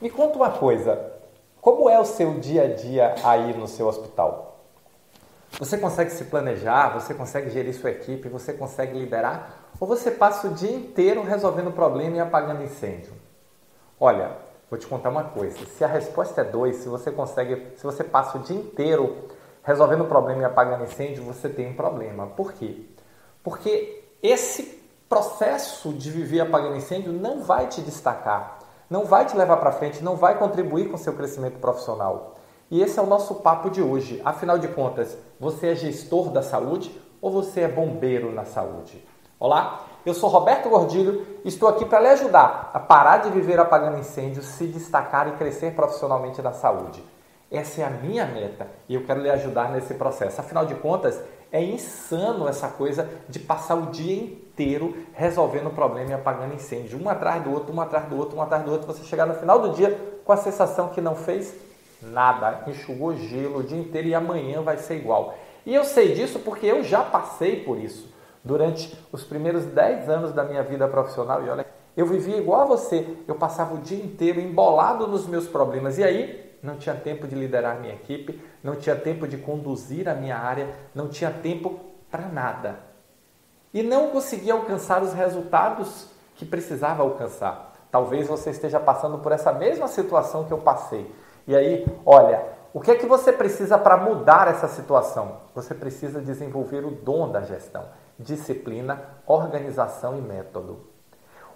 Me conta uma coisa, como é o seu dia a dia aí no seu hospital? Você consegue se planejar, você consegue gerir sua equipe, você consegue liderar? Ou você passa o dia inteiro resolvendo problema e apagando incêndio? Olha, vou te contar uma coisa. Se a resposta é dois, se você consegue, se você passa o dia inteiro resolvendo problema e apagando incêndio, você tem um problema. Por quê? Porque esse processo de viver apagando incêndio não vai te destacar não vai te levar para frente, não vai contribuir com o seu crescimento profissional. E esse é o nosso papo de hoje. Afinal de contas, você é gestor da saúde ou você é bombeiro na saúde? Olá, eu sou Roberto Gordilho e estou aqui para lhe ajudar a parar de viver apagando incêndios, se destacar e crescer profissionalmente na saúde. Essa é a minha meta e eu quero lhe ajudar nesse processo. Afinal de contas, é insano essa coisa de passar o dia inteiro resolvendo o problema e apagando incêndio, um atrás do outro, um atrás do outro, um atrás do outro, você chegar no final do dia com a sensação que não fez nada, enxugou gelo o dia inteiro e amanhã vai ser igual. E eu sei disso porque eu já passei por isso durante os primeiros 10 anos da minha vida profissional. E olha, eu vivia igual a você, eu passava o dia inteiro embolado nos meus problemas. E aí, não tinha tempo de liderar minha equipe, não tinha tempo de conduzir a minha área, não tinha tempo para nada. E não conseguia alcançar os resultados que precisava alcançar. Talvez você esteja passando por essa mesma situação que eu passei. E aí, olha, o que é que você precisa para mudar essa situação? Você precisa desenvolver o dom da gestão, disciplina, organização e método.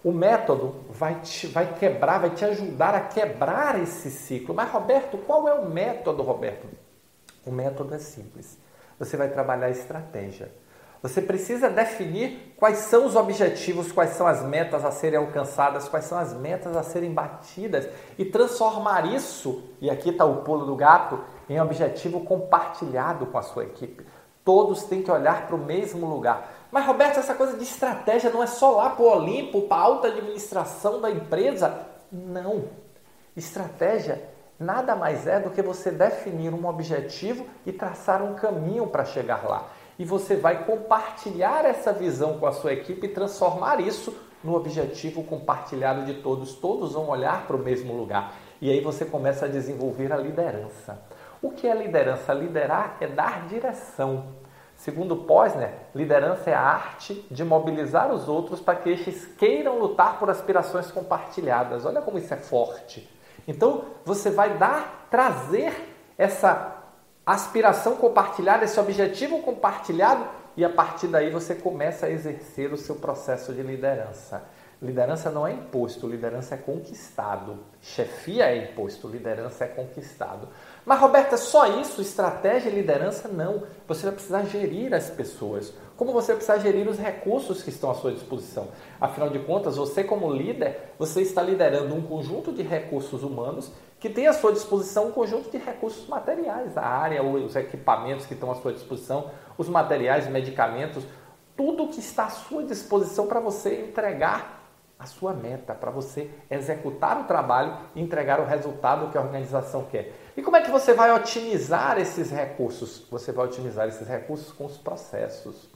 O método vai, te, vai quebrar, vai te ajudar a quebrar esse ciclo. Mas, Roberto, qual é o método, Roberto? O método é simples. Você vai trabalhar estratégia. Você precisa definir quais são os objetivos, quais são as metas a serem alcançadas, quais são as metas a serem batidas e transformar isso, e aqui está o pulo do gato, em objetivo compartilhado com a sua equipe. Todos têm que olhar para o mesmo lugar. Mas, Roberto, essa coisa de estratégia não é só lá para o Olimpo, para a alta administração da empresa? Não. Estratégia nada mais é do que você definir um objetivo e traçar um caminho para chegar lá. E você vai compartilhar essa visão com a sua equipe e transformar isso no objetivo compartilhado de todos. Todos vão olhar para o mesmo lugar. E aí você começa a desenvolver a liderança. O que é liderança? Liderar é dar direção. Segundo Posner, liderança é a arte de mobilizar os outros para que estes queiram lutar por aspirações compartilhadas. Olha como isso é forte. Então, você vai dar, trazer essa aspiração compartilhada, esse objetivo compartilhado, e a partir daí você começa a exercer o seu processo de liderança. Liderança não é imposto, liderança é conquistado. Chefia é imposto, liderança é conquistado. Mas, Roberta, só isso? Estratégia e liderança? Não. Você vai precisar gerir as pessoas. Como você vai precisar gerir os recursos que estão à sua disposição? Afinal de contas, você, como líder, você está liderando um conjunto de recursos humanos que tem à sua disposição um conjunto de recursos materiais, a área, os equipamentos que estão à sua disposição, os materiais, medicamentos, tudo que está à sua disposição para você entregar a sua meta, para você executar o trabalho e entregar o resultado que a organização quer. E como é que você vai otimizar esses recursos? Você vai otimizar esses recursos com os processos.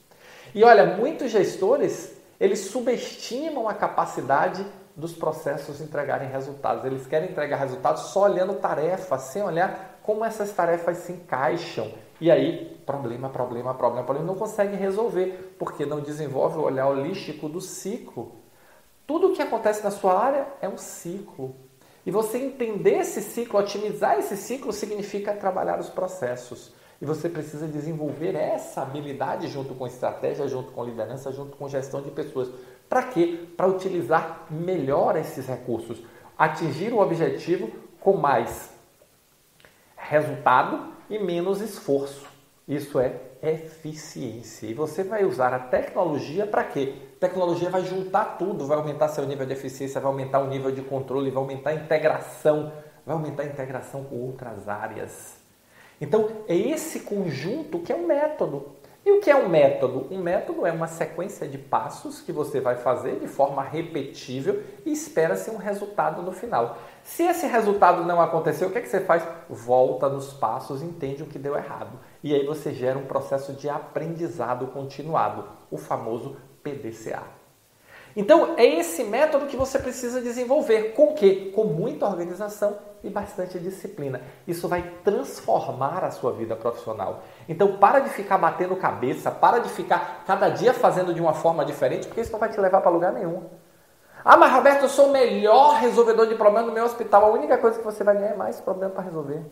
E olha, muitos gestores, eles subestimam a capacidade dos processos entregarem resultados. Eles querem entregar resultados só olhando tarefas, sem olhar como essas tarefas se encaixam. E aí, problema, problema, problema, problema, não conseguem resolver, porque não desenvolve o olhar holístico do ciclo tudo o que acontece na sua área é um ciclo. E você entender esse ciclo, otimizar esse ciclo, significa trabalhar os processos. E você precisa desenvolver essa habilidade junto com estratégia, junto com liderança, junto com gestão de pessoas. Para quê? Para utilizar melhor esses recursos, atingir o objetivo com mais resultado e menos esforço. Isso é eficiência. E você vai usar a tecnologia para quê? A tecnologia vai juntar tudo, vai aumentar seu nível de eficiência, vai aumentar o nível de controle, vai aumentar a integração, vai aumentar a integração com outras áreas. Então, é esse conjunto que é o um método. E o que é um método? Um método é uma sequência de passos que você vai fazer de forma repetível e espera-se um resultado no final. Se esse resultado não aconteceu, o que, é que você faz? Volta nos passos, entende o que deu errado. E aí você gera um processo de aprendizado continuado, o famoso PDCA. Então, é esse método que você precisa desenvolver. Com que? Com muita organização e bastante disciplina. Isso vai transformar a sua vida profissional. Então, para de ficar batendo cabeça, para de ficar cada dia fazendo de uma forma diferente, porque isso não vai te levar para lugar nenhum. Ah, mas Roberto, eu sou o melhor resolvedor de problemas no meu hospital. A única coisa que você vai ganhar é mais problema para resolver.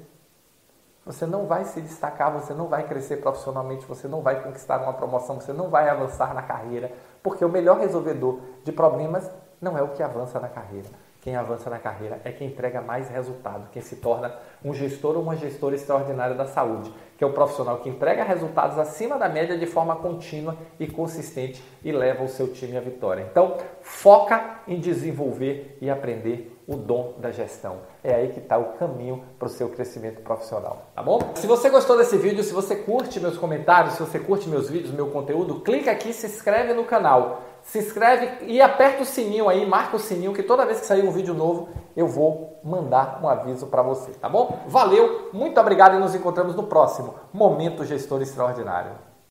Você não vai se destacar, você não vai crescer profissionalmente, você não vai conquistar uma promoção, você não vai avançar na carreira, porque o melhor resolvedor de problemas não é o que avança na carreira. Quem avança na carreira é quem entrega mais resultado, quem se torna um gestor ou uma gestora extraordinária da saúde, que é o profissional que entrega resultados acima da média de forma contínua e consistente e leva o seu time à vitória. Então, foca em desenvolver e aprender o dom da gestão. É aí que está o caminho para o seu crescimento profissional, tá bom? Se você gostou desse vídeo, se você curte meus comentários, se você curte meus vídeos, meu conteúdo, clica aqui e se inscreve no canal. Se inscreve e aperta o sininho aí, marca o sininho que toda vez que sair um vídeo novo eu vou mandar um aviso para você, tá bom? Valeu, muito obrigado e nos encontramos no próximo Momento Gestor Extraordinário.